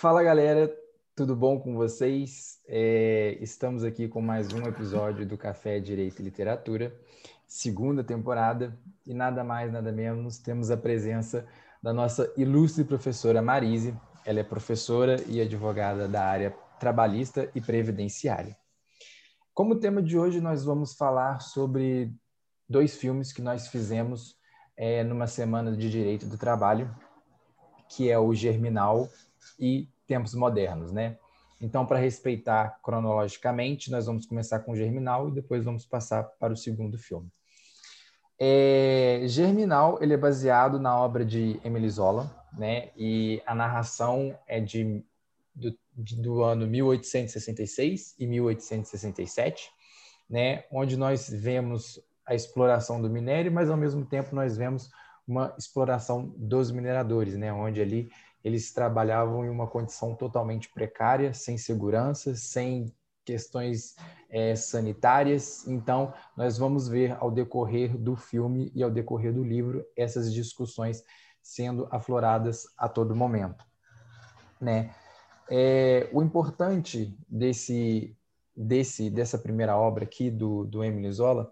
Fala galera, tudo bom com vocês? É, estamos aqui com mais um episódio do Café Direito e Literatura, segunda temporada, e nada mais, nada menos, temos a presença da nossa ilustre professora Marise. Ela é professora e advogada da área trabalhista e previdenciária. Como tema de hoje, nós vamos falar sobre dois filmes que nós fizemos é, numa semana de direito do trabalho, que é o Germinal e Tempos Modernos, né? Então, para respeitar cronologicamente, nós vamos começar com Germinal e depois vamos passar para o segundo filme. É, Germinal ele é baseado na obra de Emile Zola, né? E a narração é de do, do ano 1866 e 1867, né? Onde nós vemos a exploração do minério, mas ao mesmo tempo nós vemos uma exploração dos mineradores, né? Onde ali eles trabalhavam em uma condição totalmente precária, sem segurança, sem questões é, sanitárias. Então, nós vamos ver ao decorrer do filme e ao decorrer do livro essas discussões sendo afloradas a todo momento, né? É, o importante desse, desse, dessa primeira obra aqui do, do Emile Zola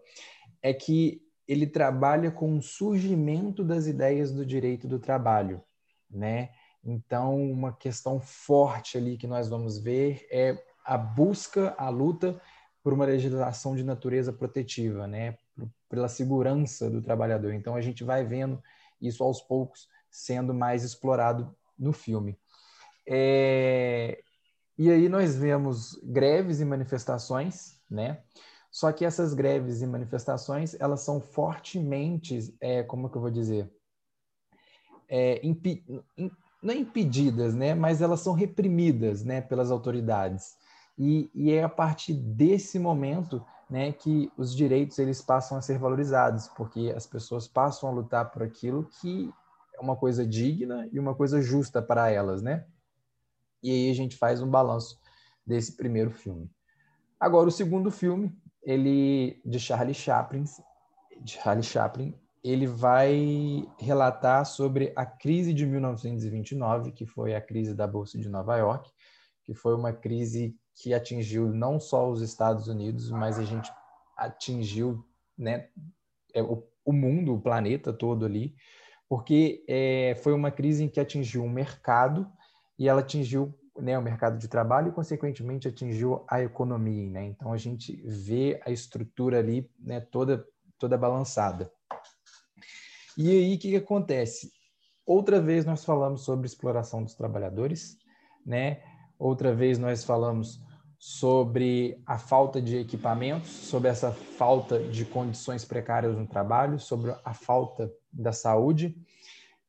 é que ele trabalha com o surgimento das ideias do direito do trabalho, né? Então, uma questão forte ali que nós vamos ver é a busca, a luta por uma legislação de natureza protetiva, né? Pela segurança do trabalhador. Então, a gente vai vendo isso aos poucos sendo mais explorado no filme. É... E aí nós vemos greves e manifestações, né? Só que essas greves e manifestações, elas são fortemente, é, como que eu vou dizer, é, não é impedidas, né? Mas elas são reprimidas, né? Pelas autoridades. E, e é a partir desse momento, né? Que os direitos eles passam a ser valorizados, porque as pessoas passam a lutar por aquilo que é uma coisa digna e uma coisa justa para elas, né? E aí a gente faz um balanço desse primeiro filme. Agora o segundo filme, ele de Charlie Chaplin, de Charlie Chaplin, ele vai relatar sobre a crise de 1929, que foi a crise da bolsa de Nova York, que foi uma crise que atingiu não só os Estados Unidos, mas a gente atingiu, né, é, o, mundo, o planeta todo ali, porque é, foi uma crise em que atingiu o mercado e ela atingiu né, o mercado de trabalho e, consequentemente, atingiu a economia. Né? Então, a gente vê a estrutura ali né, toda, toda balançada. E aí, o que, que acontece? Outra vez nós falamos sobre exploração dos trabalhadores, né? Outra vez nós falamos sobre a falta de equipamentos, sobre essa falta de condições precárias no trabalho, sobre a falta da saúde.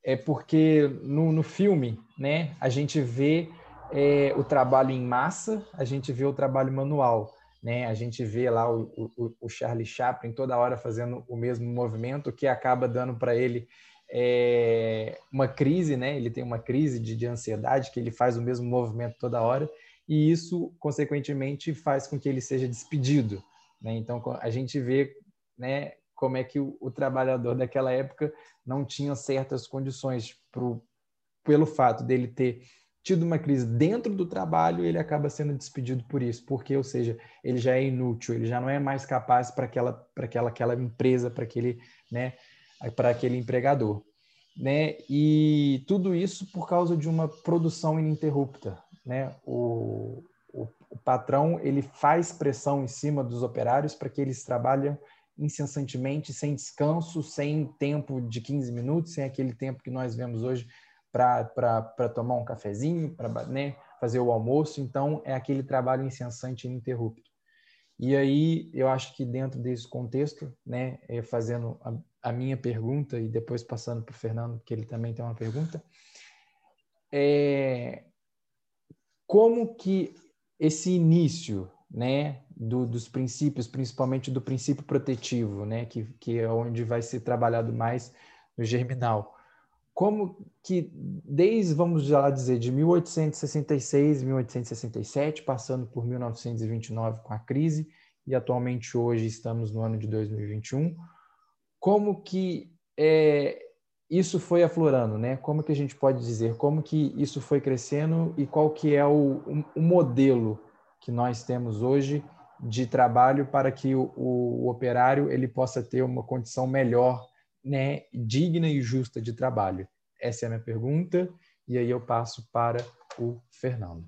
É porque no, no filme, né, a gente vê é, o trabalho em massa, a gente vê o trabalho manual. Né? A gente vê lá o, o, o Charlie Chaplin toda hora fazendo o mesmo movimento, que acaba dando para ele é, uma crise, né? Ele tem uma crise de, de ansiedade, que ele faz o mesmo movimento toda hora, e isso, consequentemente, faz com que ele seja despedido. Né? Então, a gente vê né, como é que o, o trabalhador daquela época não tinha certas condições pro, pelo fato dele ter tido uma crise dentro do trabalho, ele acaba sendo despedido por isso, porque, ou seja, ele já é inútil, ele já não é mais capaz para aquela, para aquela, aquela empresa, para aquele, né, para aquele empregador, né? E tudo isso por causa de uma produção ininterrupta, né? O, o, o patrão ele faz pressão em cima dos operários para que eles trabalhem incessantemente, sem descanso, sem tempo de 15 minutos, sem aquele tempo que nós vemos hoje para tomar um cafezinho, para né, fazer o almoço. Então, é aquele trabalho incessante e ininterrupto. E aí, eu acho que dentro desse contexto, né, é, fazendo a, a, minha pergunta e depois passando para o Fernando, que ele também tem uma pergunta, é como que esse início né, do, dos princípios, principalmente do princípio protetivo, né, que, que é onde vai ser trabalhado mais no germinal, como que desde, vamos já dizer, de 1866, 1867, passando por 1929 com a crise, e atualmente hoje estamos no ano de 2021, como que é, isso foi aflorando, né? Como que a gente pode dizer? Como que isso foi crescendo e qual que é o, o modelo que nós temos hoje de trabalho para que o, o, operário ele possa ter uma condição melhor, né, digna e justa de trabalho? Essa é a minha pergunta e aí eu passo para o Fernando.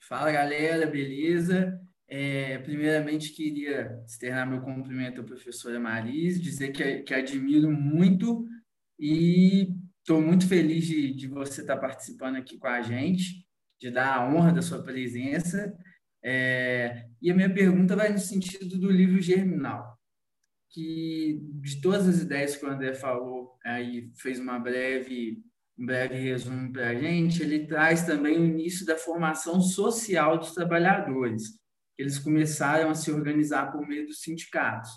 Fala galera, beleza? É, primeiramente, queria externar meu cumprimento à professora Marise, dizer que, que admiro muito e estou muito feliz de, de você estar participando aqui com a gente, de dar a honra da sua presença. É, e a minha pergunta vai no sentido do livro Germinal, que de todas as ideias que o André falou, aí fez uma breve, um breve resumo para a gente, ele traz também o início da formação social dos trabalhadores eles começaram a se organizar por meio dos sindicatos,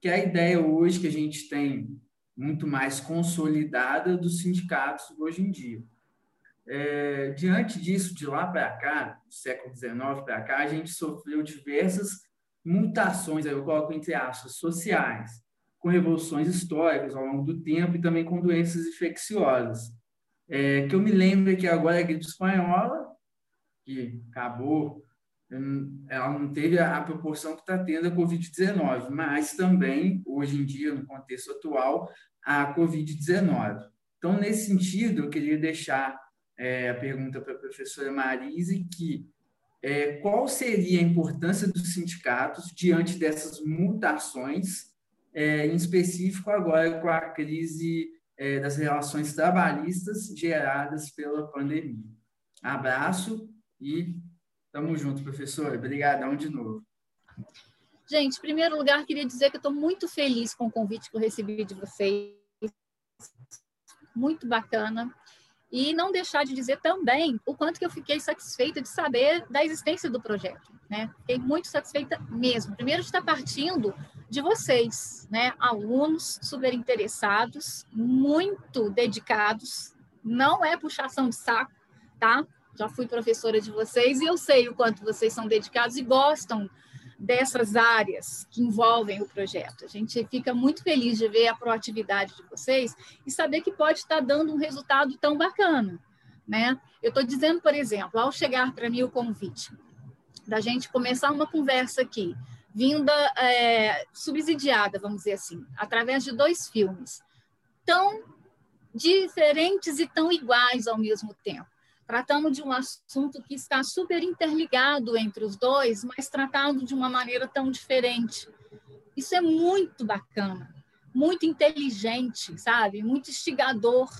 que é a ideia hoje que a gente tem muito mais consolidada dos sindicatos hoje em dia. É, diante disso, de lá para cá, do século XIX para cá, a gente sofreu diversas mutações, eu coloco entre aspas, sociais, com revoluções históricas ao longo do tempo e também com doenças infecciosas. É, que eu me lembro que agora a gripe espanhola, que acabou ela não teve a, proporção que está tendo a Covid-19, mas também, hoje em dia, no contexto atual, a Covid-19. Então, nesse sentido, eu queria deixar é, a pergunta para a professora Marise, que é, qual seria a importância dos sindicatos diante dessas mutações, é, em específico agora com a crise é, das relações trabalhistas geradas pela pandemia. Abraço e Tamo junto, professor. Obrigadão de novo. Gente, em primeiro lugar, queria dizer que estou muito feliz com o convite que eu recebi de vocês. Muito bacana. E não deixar de dizer também o quanto que eu fiquei satisfeita de saber da existência do projeto. Né? Fiquei muito satisfeita mesmo. Primeiro, de estar partindo de vocês, né? alunos super interessados, muito dedicados. Não é puxação de saco, tá? já fui professora de vocês e eu sei o quanto vocês são dedicados e gostam dessas áreas que envolvem o projeto. A gente fica muito feliz de ver a proatividade de vocês e saber que pode estar dando um resultado tão bacana. Né? Eu estou dizendo, por exemplo, ao chegar para mim o convite da gente começar uma conversa aqui, vinda é, subsidiada, vamos dizer assim, através de dois filmes, tão diferentes e tão iguais ao mesmo tempo tratando de um assunto que está super interligado entre os dois, mas tratado de uma maneira tão diferente. Isso é muito bacana, muito inteligente, sabe? Muito instigador,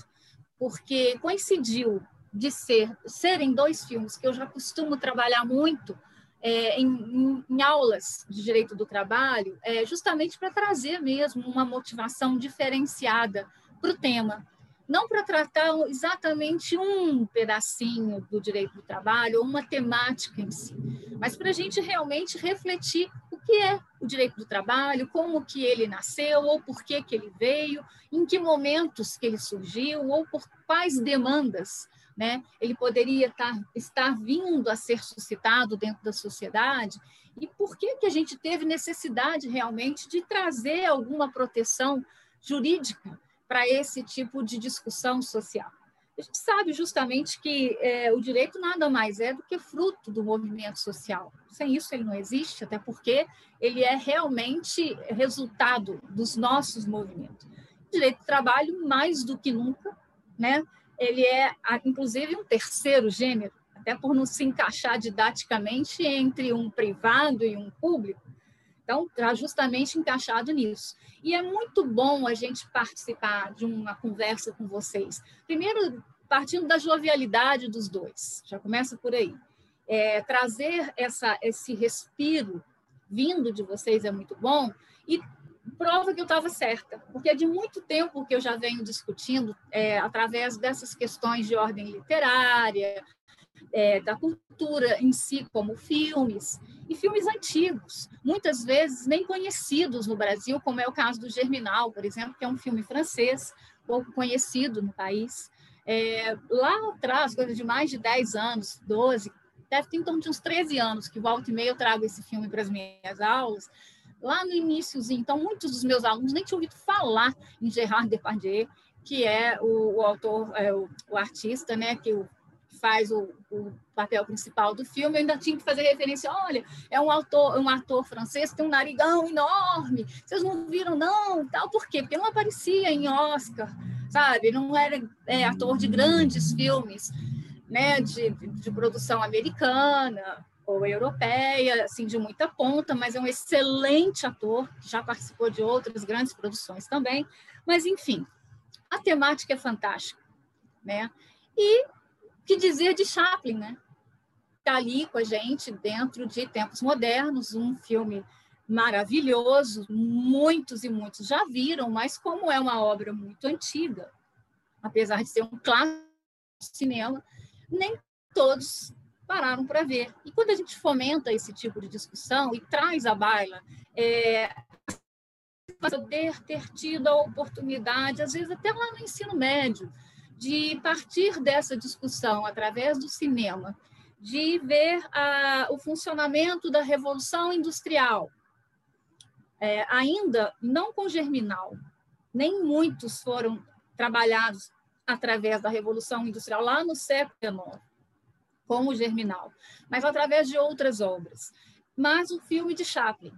porque coincidiu de ser serem dois filmes que eu já costumo trabalhar muito é, em, em, aulas de direito do trabalho, é, justamente para trazer mesmo uma motivação diferenciada para o tema não para tratar exatamente um pedacinho do direito do trabalho ou uma temática em si, mas para a gente realmente refletir o que é o direito do trabalho, como que ele nasceu, ou por que, que ele veio, em que momentos que ele surgiu, ou por quais demandas né, ele poderia estar, estar vindo a ser suscitado dentro da sociedade, e por que, que a gente teve necessidade realmente de trazer alguma proteção jurídica para esse tipo de discussão social. A gente sabe justamente que é, o direito nada mais é do que fruto do movimento social. Sem isso, ele não existe, até porque ele é realmente resultado dos nossos movimentos. O direito do trabalho, mais do que nunca, né? ele é, inclusive, um terceiro gênero, até por não se encaixar didaticamente entre um privado e um público, então, está justamente encaixado nisso. E é muito bom a gente participar de uma conversa com vocês. Primeiro, partindo da jovialidade dos dois, já começa por aí. É, trazer essa, esse respiro vindo de vocês é muito bom e prova que eu estava certa, porque é de muito tempo que eu já venho discutindo é, através dessas questões de ordem literária, é, da cultura em si, como filmes, e filmes antigos, muitas vezes nem conhecidos no Brasil, como é o caso do Germinal, por exemplo, que é um filme francês, pouco conhecido no país. É, lá atrás, coisa de mais de 10 anos, 12, deve ter então de uns 13 anos, que volta e meia eu trago esse filme para as minhas aulas, lá no iníciozinho. Então, muitos dos meus alunos nem tinham ouvido falar em Gerard Depardieu, que é o, o autor, é, o, o, artista, né, que o, faz o, o, papel principal do filme, eu ainda tinha que fazer referência, olha, é um autor, um ator francês tem um narigão enorme, vocês não viram não, tal, por quê? Porque não aparecia em Oscar, sabe? Não era é, ator de grandes filmes, né, de, de produção americana, ou europeia, assim, de muita ponta, mas é um excelente ator, já participou de outras grandes produções também. Mas, enfim, a temática é fantástica, né? E que dizer de Chaplin, né? Está ali com a gente dentro de Tempos Modernos, um filme maravilhoso, muitos e muitos já viram, mas como é uma obra muito antiga, apesar de ser um clássico de cinema, nem todos pararam para ver. E quando a gente fomenta esse tipo de discussão e traz à baila é, poder ter tido a oportunidade, às vezes até lá no ensino médio, de partir dessa discussão através do cinema, de ver a, o funcionamento da revolução industrial, é, ainda não com germinal, nem muitos foram trabalhados através da revolução industrial lá no século XIX com o Germinal, mas através de outras obras. Mas o filme de Chaplin,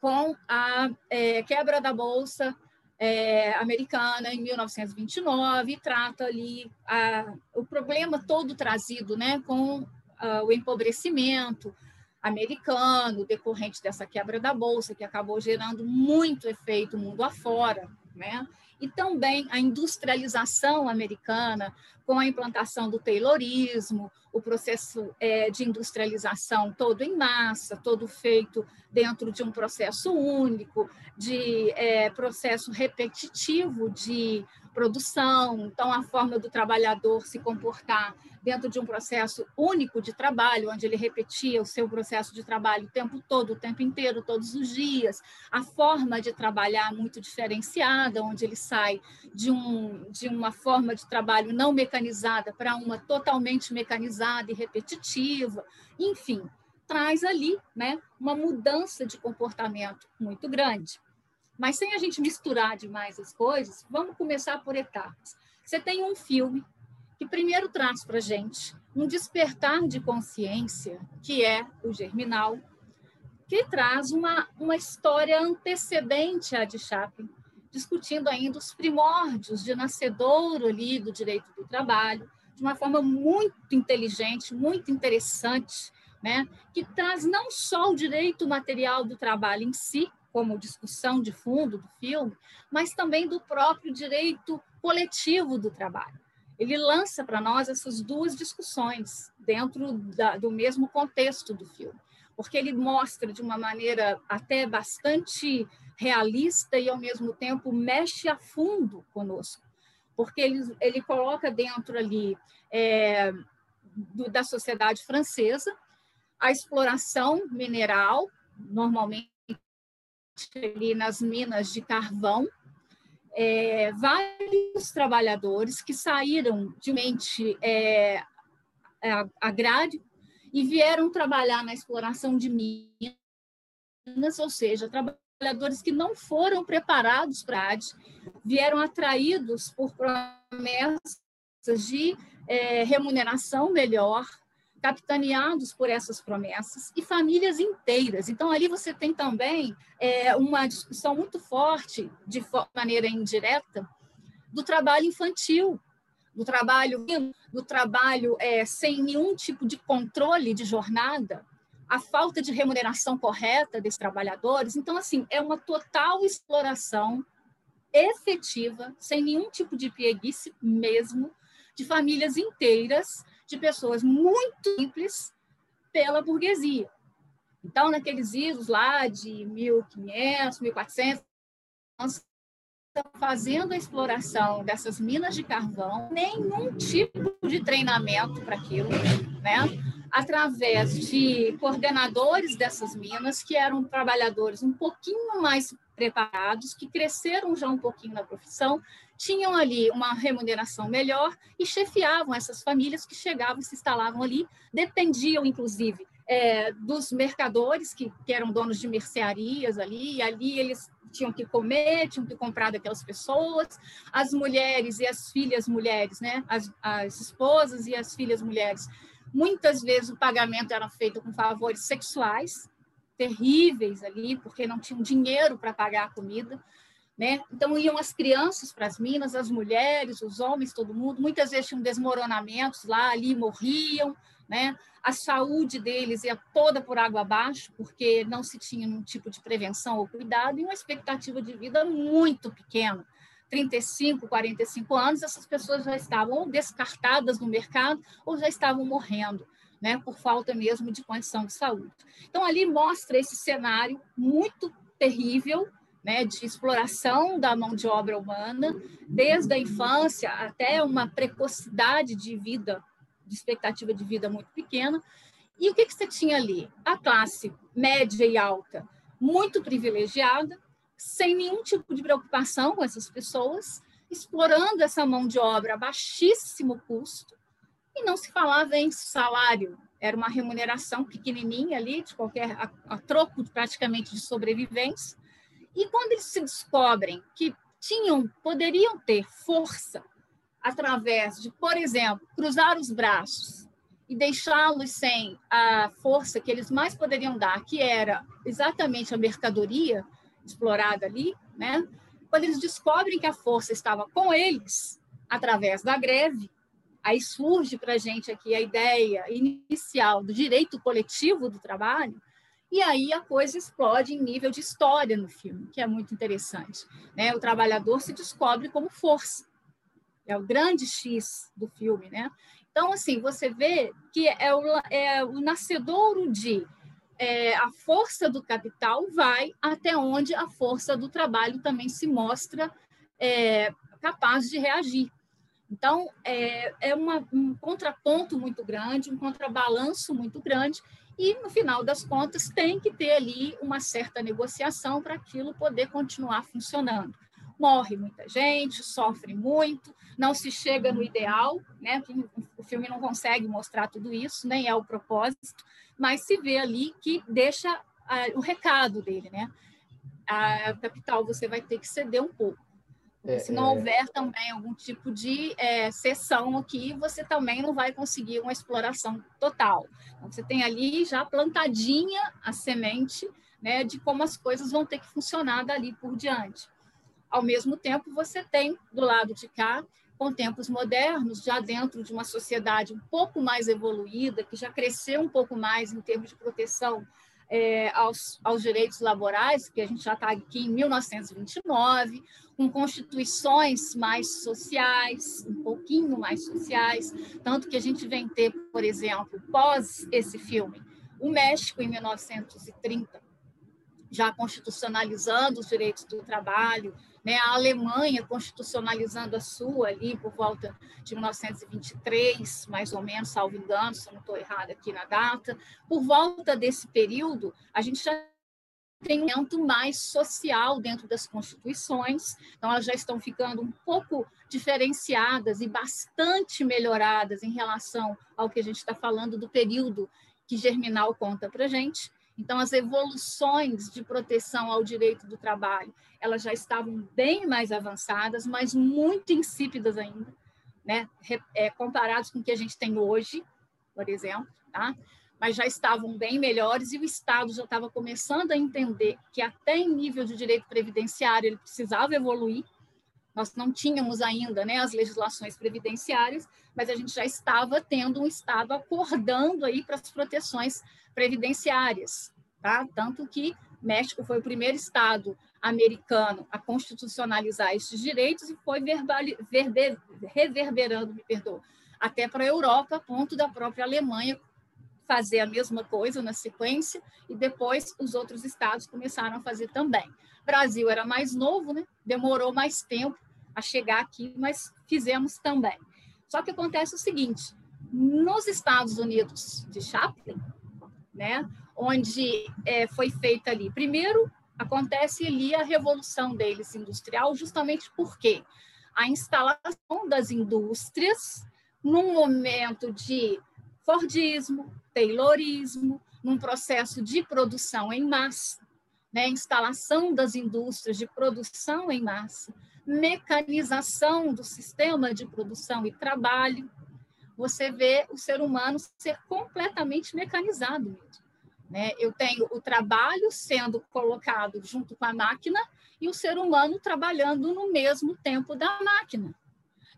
com a é, quebra da Bolsa é, americana em 1929, trata ali a, o problema todo trazido né, com a, o empobrecimento americano decorrente dessa quebra da Bolsa, que acabou gerando muito efeito mundo afora. Né? E também a industrialização americana, com a implantação do Taylorismo, o processo é, de industrialização todo em massa, todo feito dentro de um processo único, de é, processo repetitivo de produção, então a forma do trabalhador se comportar dentro de um processo único de trabalho, onde ele repetia o seu processo de trabalho o tempo todo, o tempo inteiro, todos os dias, a forma de trabalhar muito diferenciada, onde ele sai de, um, de uma forma de trabalho não mecanizada para uma totalmente mecanizada e repetitiva, enfim, traz ali né, uma mudança de comportamento muito grande. Mas sem a gente misturar demais as coisas, vamos começar por etapas. Você tem um filme que primeiro traz para a gente um despertar de consciência, que é o Germinal, que traz uma, uma história antecedente à de Chaplin, discutindo ainda os primórdios de nascedouro ali do direito do trabalho, de uma forma muito inteligente, muito interessante, né? que traz não só o direito material do trabalho em si, como discussão de fundo do filme, mas também do próprio direito coletivo do trabalho. Ele lança para nós essas duas discussões dentro da, do mesmo contexto do filme, porque ele mostra de uma maneira até bastante realista e, ao mesmo tempo, mexe a fundo conosco, porque ele, ele coloca dentro ali é, do, da sociedade francesa a exploração mineral, normalmente ali nas minas de carvão, é, vários trabalhadores que saíram de mente é, agrário e vieram trabalhar na exploração de minas, ou seja, trabalhadores que não foram preparados para a vieram atraídos por promessas de é, remuneração melhor, capitaneados por essas promessas e famílias inteiras. Então, ali você tem também é, uma discussão muito forte, de maneira indireta, do trabalho infantil, do trabalho, do trabalho é, sem nenhum tipo de controle de jornada, a falta de remuneração correta desses trabalhadores. Então, assim, é uma total exploração efetiva, sem nenhum tipo de pieguice mesmo, de famílias inteiras de pessoas muito simples pela burguesia. Então, naqueles idos lá de 1500, 1400, nós estamos fazendo a exploração dessas minas de carvão, nenhum tipo de treinamento para aquilo, né? Através de coordenadores dessas minas, que eram trabalhadores um pouquinho mais preparados, que cresceram já um pouquinho na profissão, tinham ali uma remuneração melhor e chefiavam essas famílias que chegavam e se instalavam ali, dependiam, inclusive, é, dos mercadores, que, que eram donos de mercearias ali, e ali eles tinham que comer, tinham que comprar daquelas pessoas, as mulheres e as filhas mulheres, né? as, as esposas e as filhas mulheres. Muitas vezes o pagamento era feito com favores sexuais, terríveis ali, porque não tinham dinheiro para pagar a comida. Né? Então iam as crianças para as minas, as mulheres, os homens, todo mundo. Muitas vezes tinham desmoronamentos lá, ali morriam, né? A saúde deles ia toda por água abaixo, porque não se tinha nenhum tipo de prevenção ou cuidado, e uma expectativa de vida muito pequena. 35, 45 anos, essas pessoas já estavam descartadas no mercado ou já estavam morrendo, né, por falta mesmo de condição de saúde. Então, ali mostra esse cenário muito terrível, né, de exploração da mão de obra humana, desde a infância até uma precocidade de vida de expectativa de vida muito pequena. E o que, que você tinha ali? A classe média e alta, muito privilegiada, sem nenhum tipo de preocupação com essas pessoas, explorando essa mão de obra a baixíssimo custo, e não se falava em salário, era uma remuneração pequenininha ali, de qualquer, a, a troco praticamente de sobrevivência. E quando eles se descobrem que tinham, poderiam ter força através de, por exemplo, cruzar os braços e deixá-los sem a força que eles mais poderiam dar, que era exatamente a mercadoria explorada ali, né? Quando eles descobrem que a força estava com eles através da greve, aí surge para a gente aqui a ideia inicial do direito coletivo do trabalho, e aí a coisa explode em nível de história no filme, que é muito interessante. Né? O trabalhador se descobre como força é o grande X do filme, né? Então, assim, você vê que é o, é o nascedouro de é, a força do capital vai até onde a força do trabalho também se mostra é, capaz de reagir. Então, é, é uma, um contraponto muito grande, um contrabalanço muito grande, e, no final das contas, tem que ter ali uma certa negociação para aquilo poder continuar funcionando morre muita gente, sofre muito, não se chega no ideal, né? O filme não consegue mostrar tudo isso, nem é o propósito, mas se vê ali que deixa uh, o recado dele, né? A capital você vai ter que ceder um pouco. É, se não é... houver também algum tipo de é, sessão aqui, você também não vai conseguir uma exploração total. Então, você tem ali já plantadinha a semente né, de como as coisas vão ter que funcionar dali por diante. Ao mesmo tempo, você tem do lado de cá, com tempos modernos, já dentro de uma sociedade um pouco mais evoluída, que já cresceu um pouco mais em termos de proteção é, aos, aos direitos laborais, que a gente já está aqui em 1929, com constituições mais sociais, um pouquinho mais sociais, tanto que a gente vem ter, por exemplo, pós esse filme, o México em 1930, já constitucionalizando os direitos do trabalho, né? a Alemanha constitucionalizando a sua ali por volta de 1923, mais ou menos, salvo engano, se eu não estou errada aqui na data. Por volta desse período, a gente já tem um momento mais social dentro das constituições, então elas já estão ficando um pouco diferenciadas e bastante melhoradas em relação ao que a gente está falando do período que Germinal conta para gente. Então, as evoluções de proteção ao direito do trabalho, elas já estavam bem mais avançadas, mas muito insípidas ainda, né? É, comparados com o que a gente tem hoje, por exemplo, tá? mas já estavam bem melhores e o Estado já estava começando a entender que até em nível de direito previdenciário ele precisava evoluir. Nós não tínhamos ainda né, as legislações previdenciárias, mas a gente já estava tendo um Estado acordando aí para as proteções previdenciárias, tá? Tanto que México foi o primeiro estado americano a constitucionalizar esses direitos e foi verber, reverberando, me perdoa, até para a Europa, a ponto da própria Alemanha fazer a mesma coisa na sequência e depois os outros estados começaram a fazer também. Brasil era mais novo, né? Demorou mais tempo a chegar aqui, mas fizemos também. Só que acontece o seguinte: nos Estados Unidos de Chaplin, né? onde é, foi feita ali. Primeiro, acontece ali a revolução deles industrial, justamente porque a instalação das indústrias num momento de Fordismo, Taylorismo, num processo de produção em massa, né? instalação das indústrias de produção em massa, mecanização do sistema de produção e trabalho, você vê o ser humano ser completamente mecanizado mesmo. Né? Eu tenho o trabalho sendo colocado junto com a máquina e o ser humano trabalhando no mesmo tempo da máquina.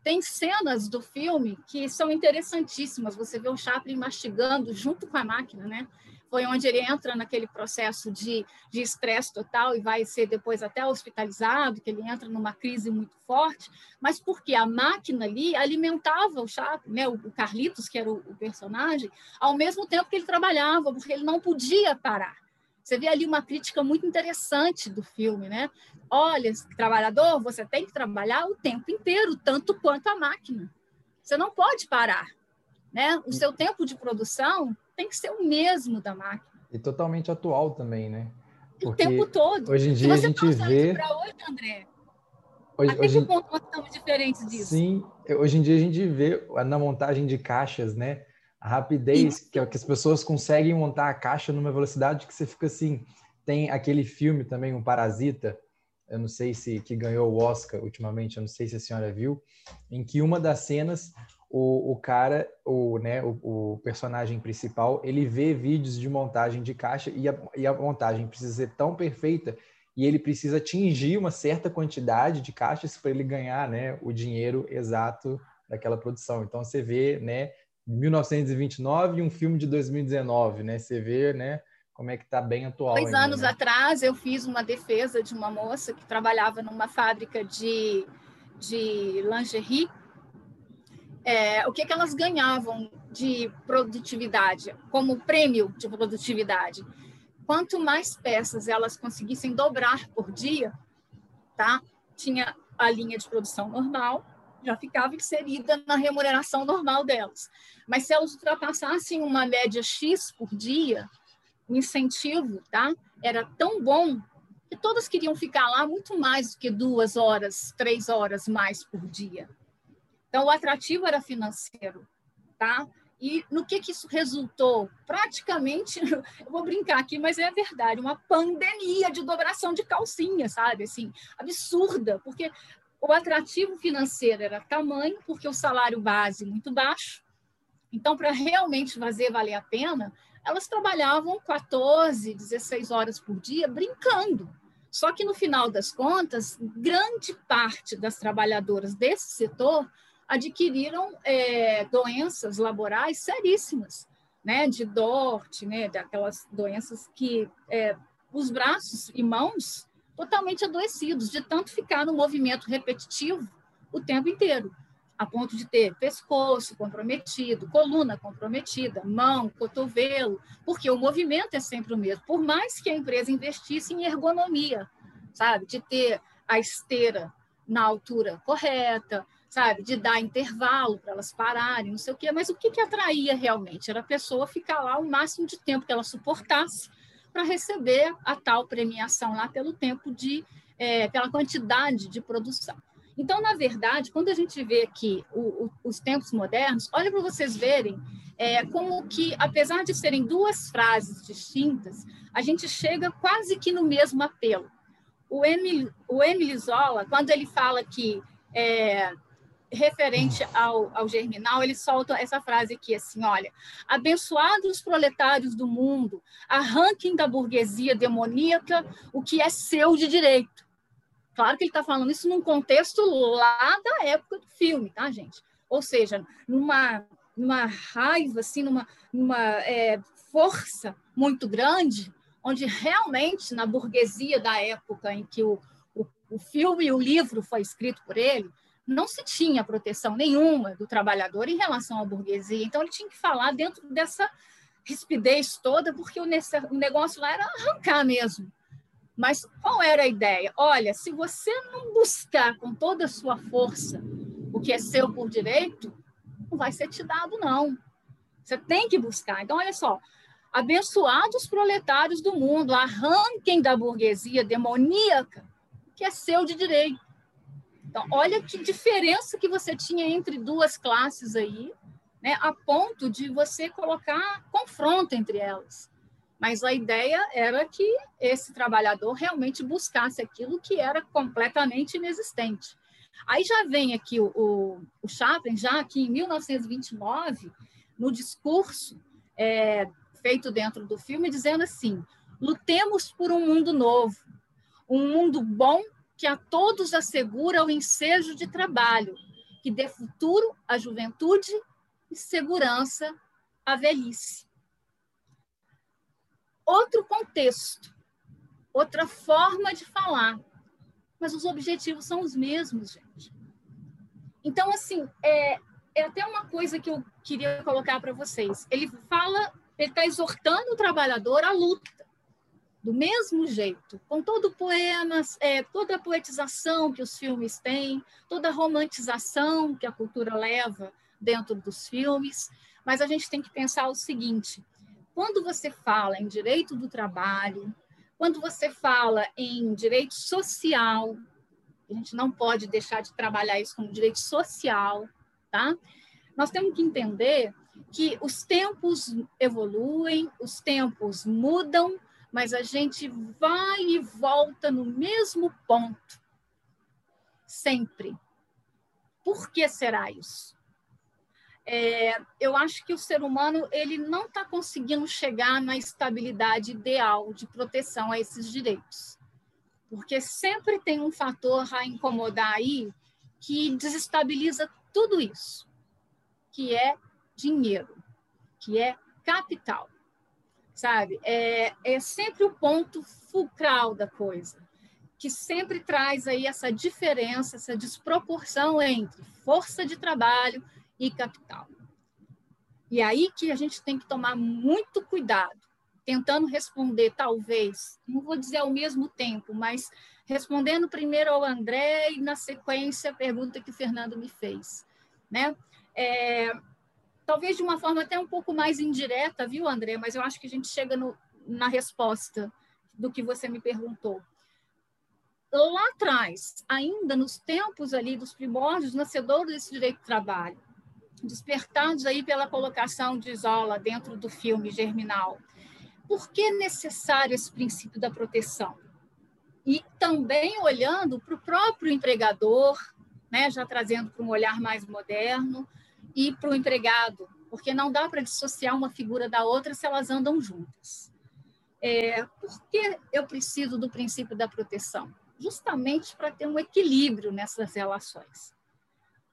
Tem cenas do filme que são interessantíssimas. Você vê o Chaplin mastigando junto com a máquina, né? foi onde ele entra naquele processo de estresse total e vai ser depois até hospitalizado, que ele entra numa crise muito forte, mas porque a máquina ali alimentava o Chaplin, né, o Carlitos, que era o, o personagem, ao mesmo tempo que ele trabalhava, porque ele não podia parar. Você vê ali uma crítica muito interessante do filme, né? Olha, trabalhador, você tem que trabalhar o tempo inteiro, tanto quanto a máquina. Você não pode parar, né? O seu tempo de produção tem que ser o mesmo da máquina. E totalmente atual também, né? Porque o tempo todo. Hoje em dia a gente vê. Hoje, André, hoje, Até hoje... que ponto nós estamos diferentes disso? Sim, hoje em dia a gente vê na montagem de caixas, né? A rapidez que, que as pessoas conseguem montar a caixa numa velocidade que você fica assim. Tem aquele filme também, um Parasita, eu não sei se que ganhou o Oscar ultimamente, eu não sei se a senhora viu, em que uma das cenas o, o cara, o, né, o, o, personagem principal, ele vê vídeos de montagem de caixa e a, e a montagem precisa ser tão perfeita e ele precisa atingir uma certa quantidade de caixas para ele ganhar né, o dinheiro exato daquela produção. Então você vê, né, 1929 e um filme de 2019, né? Você vê, né, como é que está bem atual. Dois ainda, anos né? atrás eu fiz uma defesa de uma moça que trabalhava numa fábrica de, de lingerie é, o que, que elas ganhavam de produtividade, como prêmio de produtividade. Quanto mais peças elas conseguissem dobrar por dia, tá? tinha a linha de produção normal, já ficava inserida na remuneração normal delas. Mas se elas ultrapassassem uma média X por dia, o incentivo tá? era tão bom que todas queriam ficar lá muito mais do que duas horas, três horas mais por dia. Então, o atrativo era financeiro, tá? E no que, que isso resultou? Praticamente, eu vou brincar aqui, mas é verdade, uma pandemia de dobração de calcinha, sabe? Assim, absurda, porque o atrativo financeiro era tamanho, porque o salário base muito baixo. Então, para realmente fazer valer a pena, elas trabalhavam 14, 16 horas por dia brincando. Só que no final das contas, grande parte das trabalhadoras desse setor adquiriram é, doenças laborais seríssimas, né, de DORT, né, daquelas doenças que é, os braços e mãos totalmente adoecidos, de tanto ficar no movimento repetitivo o tempo inteiro, a ponto de ter pescoço comprometido, coluna comprometida, mão, cotovelo, porque o movimento é sempre o mesmo, por mais que a empresa investisse em ergonomia, sabe, de ter a esteira na altura correta, sabe, de dar intervalo para elas pararem, não sei o quê, mas o que, que atraía realmente? Era a pessoa ficar lá o máximo de tempo que ela suportasse para receber a tal premiação lá pelo tempo de, é, pela quantidade de produção. Então, na verdade, quando a gente vê aqui o, o, os tempos modernos, olha para vocês verem é, como que, apesar de serem duas frases distintas, a gente chega quase que no mesmo apelo. O Emile, o Zola, quando ele fala que é, referente ao, ao germinal, ele solta essa frase aqui, assim, olha, abençoados proletários do mundo, arranquem da burguesia demoníaca o que é seu de direito. Claro que ele está falando isso num contexto lá da época do filme, tá, gente? Ou seja, numa, numa raiva, assim, numa, numa é, força muito grande, onde realmente, na burguesia da época em que o, o, o filme e o livro foi escrito por ele, não se tinha proteção nenhuma do trabalhador em relação à burguesia. Então, ele tinha que falar dentro dessa rispidez toda, porque o negócio lá era arrancar mesmo. Mas qual era a ideia? Olha, se você não buscar com toda a sua força o que é seu por direito, não vai ser te dado, não. Você tem que buscar. Então, olha só. Abençoados proletários do mundo, arranquem da burguesia demoníaca o que é seu de direito. Então, olha que diferença que você tinha entre duas classes aí, né, a ponto de você colocar confronto entre elas. Mas a ideia era que esse trabalhador realmente buscasse aquilo que era completamente inexistente. Aí já vem aqui o, o, o Chaplin, já aqui em 1929, no discurso é, feito dentro do filme, dizendo assim: lutemos por um mundo novo, um mundo bom que a todos assegura o ensejo de trabalho, que dê futuro à juventude e segurança à velhice. Outro contexto, outra forma de falar, mas os objetivos são os mesmos, gente. Então, assim, é, é até uma coisa que eu queria colocar para vocês. Ele fala, ele está exortando o trabalhador à luta, do mesmo jeito, com todo o poema, é, toda a poetização que os filmes têm, toda a romantização que a cultura leva dentro dos filmes, mas a gente tem que pensar o seguinte: quando você fala em direito do trabalho, quando você fala em direito social, a gente não pode deixar de trabalhar isso como direito social, tá? Nós temos que entender que os tempos evoluem, os tempos mudam, mas a gente vai e volta no mesmo ponto, sempre. Por que será isso? é, eu acho que o ser humano ele não está conseguindo chegar na estabilidade ideal de proteção a esses direitos, porque sempre tem um fator a incomodar aí que desestabiliza tudo isso, que é dinheiro, que é capital, sabe? É, é sempre o ponto fulcral da coisa, que sempre traz aí essa diferença, essa desproporção entre força de trabalho e capital. E aí que a gente tem que tomar muito cuidado, tentando responder, talvez, não vou dizer ao mesmo tempo, mas respondendo primeiro ao André e, na sequência, a pergunta que o Fernando me fez. Né? É, talvez de uma forma até um pouco mais indireta, viu, André? Mas eu acho que a gente chega no, na resposta do que você me perguntou. Lá atrás, ainda nos tempos ali dos primórdios nascedores desse direito do trabalho, despertados aí pela colocação de Zola dentro do filme Germinal. Por que é necessário esse princípio da proteção? E também olhando para o próprio empregador, né, já trazendo para um olhar mais moderno, e para o empregado, porque não dá para dissociar uma figura da outra se elas andam juntas. É, por que eu preciso do princípio da proteção? Justamente para ter um equilíbrio nessas relações.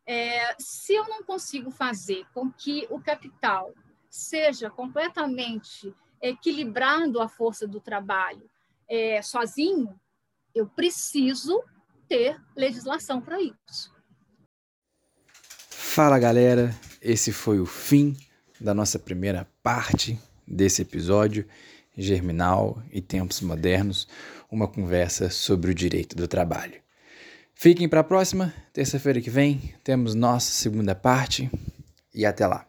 É, se eu não consigo fazer com que o capital seja completamente equilibrando a força do trabalho é, sozinho, eu preciso ter legislação para isso. Fala galera, esse foi o fim da nossa primeira parte desse episódio Germinal e Tempos Modernos, uma conversa sobre o direito do trabalho. Fiquem para a próxima, terça-feira que vem, temos nossa segunda parte e até lá.